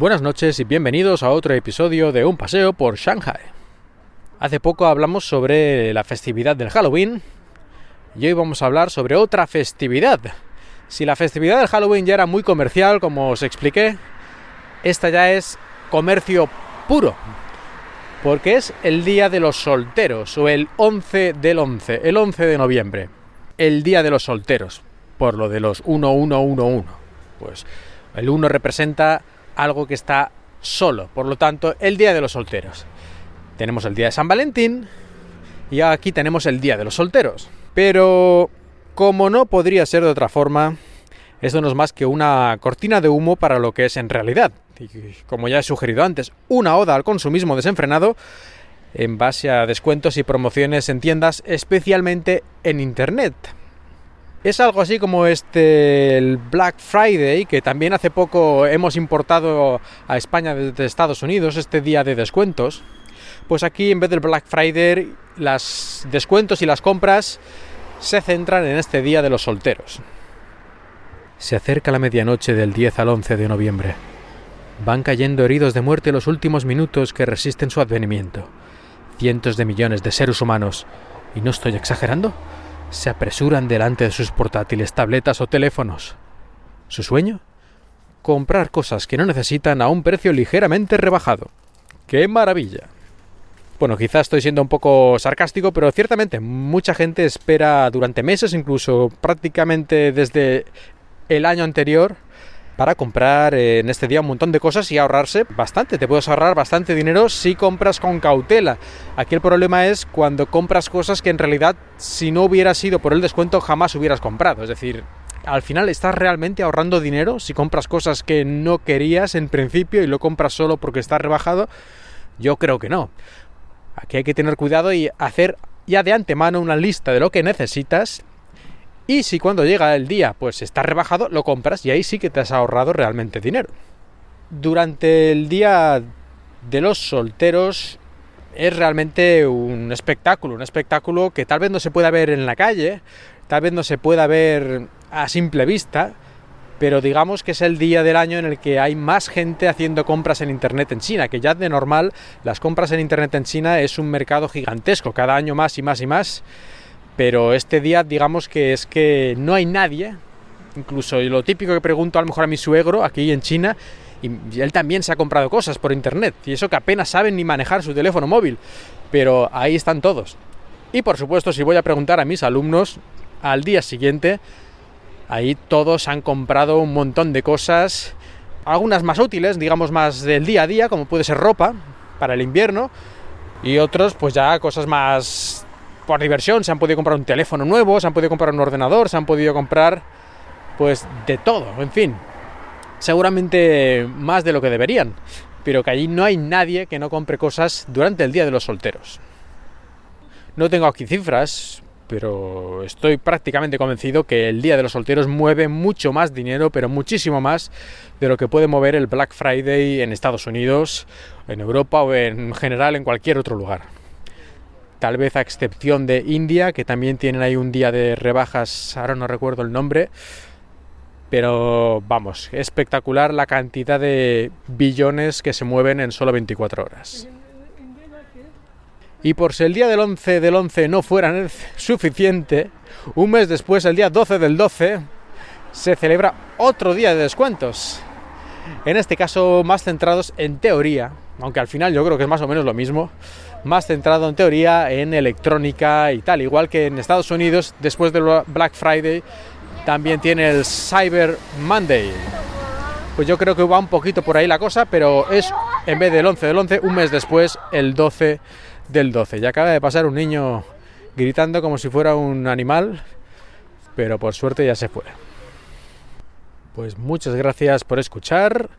Buenas noches y bienvenidos a otro episodio de Un paseo por Shanghai. Hace poco hablamos sobre la festividad del Halloween y hoy vamos a hablar sobre otra festividad. Si la festividad del Halloween ya era muy comercial, como os expliqué, esta ya es comercio puro, porque es el Día de los Solteros, o el 11 del 11, el 11 de noviembre, el Día de los Solteros, por lo de los 1111. Pues el 1 representa algo que está solo, por lo tanto, el Día de los Solteros. Tenemos el Día de San Valentín y aquí tenemos el Día de los Solteros. Pero, como no podría ser de otra forma, esto no es más que una cortina de humo para lo que es en realidad. Como ya he sugerido antes, una oda al consumismo desenfrenado en base a descuentos y promociones en tiendas, especialmente en Internet. Es algo así como este Black Friday, que también hace poco hemos importado a España desde Estados Unidos, este día de descuentos. Pues aquí en vez del Black Friday, los descuentos y las compras se centran en este día de los solteros. Se acerca la medianoche del 10 al 11 de noviembre. Van cayendo heridos de muerte los últimos minutos que resisten su advenimiento. Cientos de millones de seres humanos, y no estoy exagerando, se apresuran delante de sus portátiles, tabletas o teléfonos. ¿Su sueño? Comprar cosas que no necesitan a un precio ligeramente rebajado. ¡Qué maravilla! Bueno, quizás estoy siendo un poco sarcástico, pero ciertamente mucha gente espera durante meses, incluso prácticamente desde el año anterior para comprar en este día un montón de cosas y ahorrarse bastante. Te puedes ahorrar bastante dinero si compras con cautela. Aquí el problema es cuando compras cosas que en realidad si no hubiera sido por el descuento jamás hubieras comprado. Es decir, al final estás realmente ahorrando dinero si compras cosas que no querías en principio y lo compras solo porque está rebajado. Yo creo que no. Aquí hay que tener cuidado y hacer ya de antemano una lista de lo que necesitas y si cuando llega el día pues está rebajado, lo compras y ahí sí que te has ahorrado realmente dinero. Durante el día de los solteros es realmente un espectáculo, un espectáculo que tal vez no se pueda ver en la calle, tal vez no se pueda ver a simple vista, pero digamos que es el día del año en el que hay más gente haciendo compras en Internet en China, que ya de normal las compras en Internet en China es un mercado gigantesco, cada año más y más y más pero este día digamos que es que no hay nadie, incluso lo típico que pregunto a lo mejor a mi suegro aquí en China, y él también se ha comprado cosas por internet, y eso que apenas saben ni manejar su teléfono móvil, pero ahí están todos. Y por supuesto, si voy a preguntar a mis alumnos, al día siguiente, ahí todos han comprado un montón de cosas, algunas más útiles, digamos más del día a día, como puede ser ropa para el invierno, y otros pues ya cosas más por diversión, se han podido comprar un teléfono nuevo, se han podido comprar un ordenador, se han podido comprar pues de todo, en fin. Seguramente más de lo que deberían, pero que allí no hay nadie que no compre cosas durante el Día de los Solteros. No tengo aquí cifras, pero estoy prácticamente convencido que el Día de los Solteros mueve mucho más dinero, pero muchísimo más de lo que puede mover el Black Friday en Estados Unidos, en Europa o en general en cualquier otro lugar tal vez a excepción de India, que también tienen ahí un día de rebajas, ahora no recuerdo el nombre, pero vamos, espectacular la cantidad de billones que se mueven en solo 24 horas. Y por si el día del 11 del 11 no fuera suficiente, un mes después, el día 12 del 12, se celebra otro día de descuentos. En este caso, más centrados en teoría, aunque al final yo creo que es más o menos lo mismo, más centrado en teoría en electrónica y tal, igual que en Estados Unidos después del Black Friday también tiene el Cyber Monday. Pues yo creo que va un poquito por ahí la cosa, pero es en vez del 11 del 11, un mes después, el 12 del 12. Ya acaba de pasar un niño gritando como si fuera un animal, pero por suerte ya se fue. Pues muchas gracias por escuchar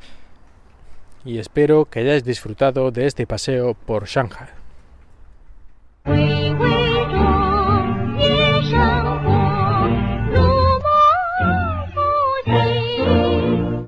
y espero que hayáis disfrutado de este paseo por Shanghai.